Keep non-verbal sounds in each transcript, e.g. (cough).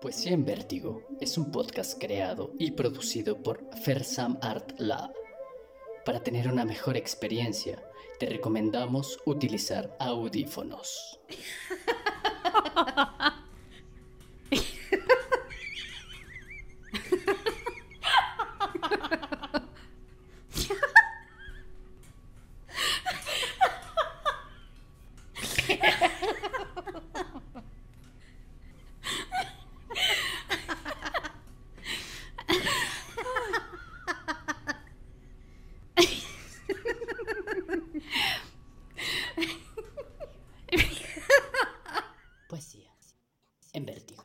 Poesía en Vértigo es un podcast creado y producido por Fersam Art Lab. Para tener una mejor experiencia, te recomendamos utilizar audífonos. (laughs) Poesía en Vértigo.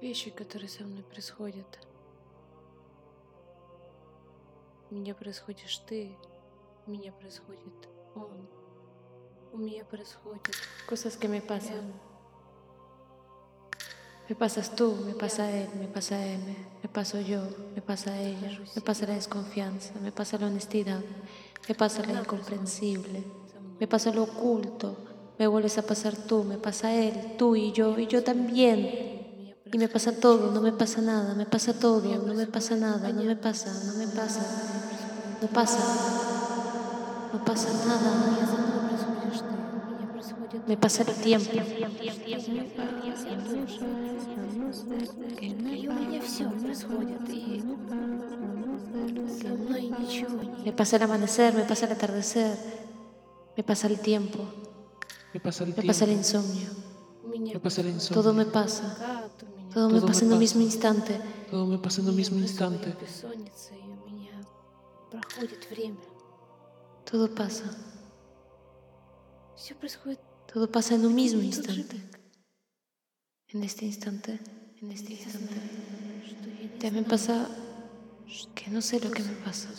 Вещи, которые со мной происходят. У меня происходишь ты, у меня происходит он. У меня происходят cosas que me pasan. Me pasas tú, me pasa él, me pasa M, me paso yo, me pasa ella, me pasa la desconfianza, me pasa la honestidad, me pasa la incomprensible, me pasa lo oculto, me vuelves a pasar tú, me pasa él, tú y yo, y yo también. Y me pasa todo, no me pasa nada, me pasa todo, no me pasa nada, no me pasa, no me pasa, no pasa, no pasa nada. Me pasa el tiempo. Me pasa el amanecer, me pasa el atardecer, me pasa el tiempo, me pasa el, me. Pasa el insomnio. Me pasa el insomnio. Todo me pasa. Todo, me pasa en el mismo instante. Todo me pasa en el mismo instante. Todo pasa. Todo pasa en un mismo instante. En este instante, en este instante. También pasa que no sé lo que me pasa.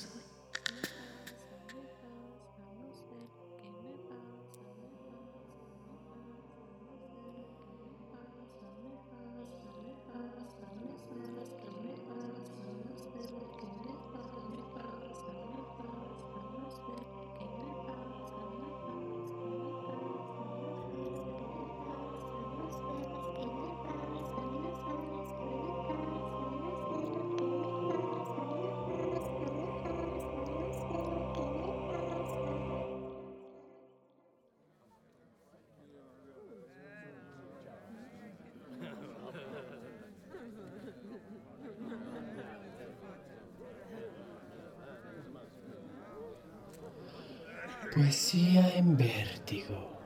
Poesía en Vértigo.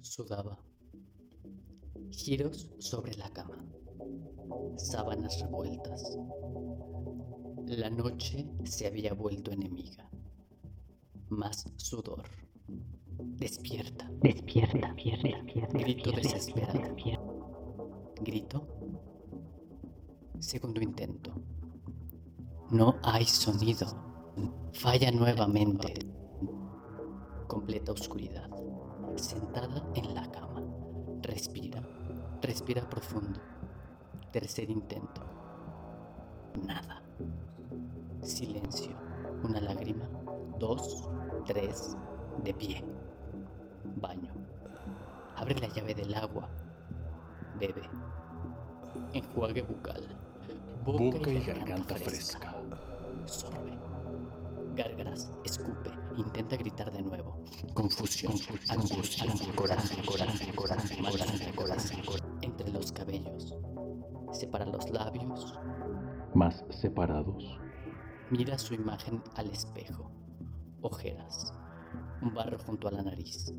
Sudaba. Giros sobre la cama. Sábanas revueltas. La noche se había vuelto enemiga. Más sudor. Despierta. Despierta. Grito desesperado. Grito. Segundo intento. No hay sonido. Falla nuevamente. Completa oscuridad. Sentada en la cama. Respira. Respira profundo. Tercer intento. Nada. Silencio. Una lágrima. Dos. Tres. De pie. Baño. Abre la llave del agua. Bebe. Enjuague bucal. Boca y garganta fresca. Sorbe. Gárgaras, escupe, intenta gritar de nuevo. Confusión, angustia, coraje, coraje, coraje, coraje, coraje. Entre los cabellos. Separa los labios. Más separados. Mira su imagen al espejo. Ojeras. Un barro junto a la nariz.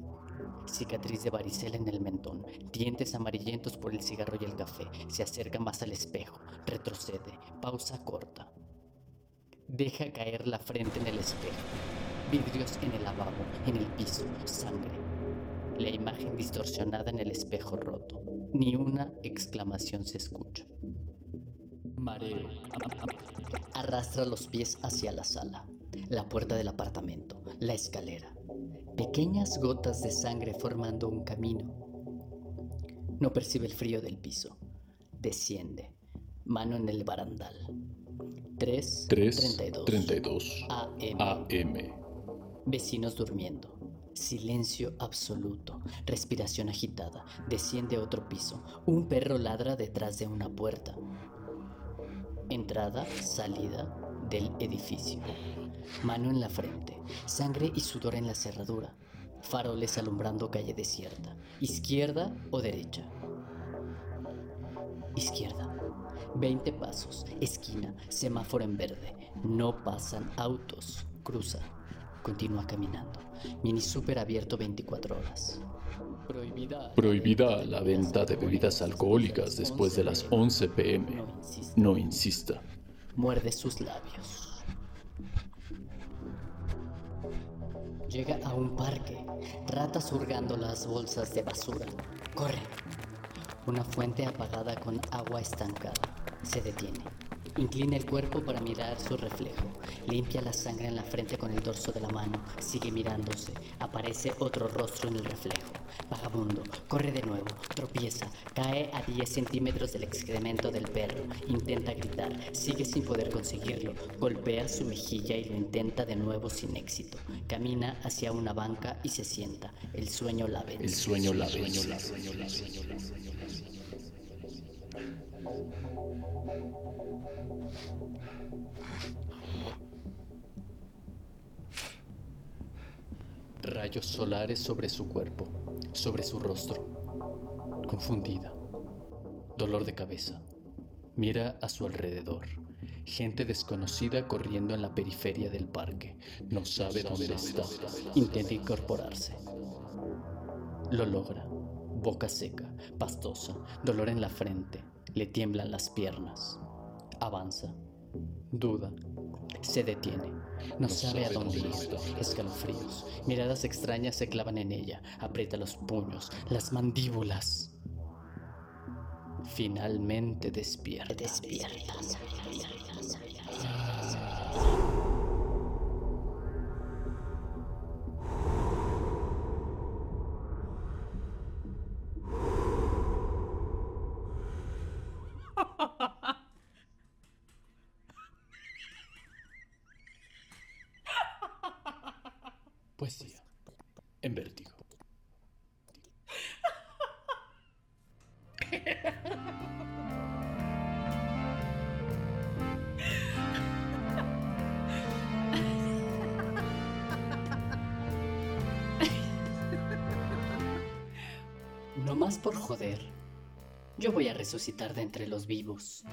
Cicatriz de varicela en el mentón. Dientes amarillentos por el cigarro y el café. Se acerca más al espejo. Retrocede. Pausa corta. Deja caer la frente en el espejo. Vidrios en el lavabo, en el piso, sangre. La imagen distorsionada en el espejo roto. Ni una exclamación se escucha. Mareo. Arrastra los pies hacia la sala, la puerta del apartamento, la escalera. pequeñas gotas de sangre formando un camino. No percibe el frío del piso. Desciende, mano en el barandal. 3, 3.32 32 AM. AM. Vecinos durmiendo. Silencio absoluto. Respiración agitada. Desciende otro piso. Un perro ladra detrás de una puerta. Entrada, salida del edificio. Mano en la frente. Sangre y sudor en la cerradura. Faroles alumbrando calle desierta. Izquierda o derecha. Izquierda. 20 pasos. Esquina. Semáforo en verde. No pasan autos. Cruza. Continúa caminando. Mini super abierto 24 horas. Prohibida, Prohibida la venta de bebidas alcohólicas después de las 11 pm. No insista. No insista. Muerde sus labios. Llega a un parque. Ratas hurgando las bolsas de basura. Corre. Una fuente apagada con agua estancada. Se detiene. Inclina el cuerpo para mirar su reflejo. Limpia la sangre en la frente con el dorso de la mano. Sigue mirándose. Aparece otro rostro en el reflejo. Vagabundo. Corre de nuevo. Tropieza. Cae a 10 centímetros del excremento del perro. Intenta gritar. Sigue sin poder conseguirlo. Golpea su mejilla y lo intenta de nuevo sin éxito. Camina hacia una banca y se sienta. El sueño la vence. El sueño la vence. Rayos solares sobre su cuerpo, sobre su rostro. Confundida. Dolor de cabeza. Mira a su alrededor. Gente desconocida corriendo en la periferia del parque. No sabe dónde está. Intenta incorporarse. Lo logra. Boca seca, pastosa, dolor en la frente. Le tiemblan las piernas. Avanza. Duda. Se detiene. No, sabe, a dónde ir. Escalofríos. Miradas extrañas se clavan en ella. Aprieta los puños, las mandíbulas. Finalmente despierta. Despierta. En vértigo. No más por joder. Yo voy a resucitar de entre los vivos.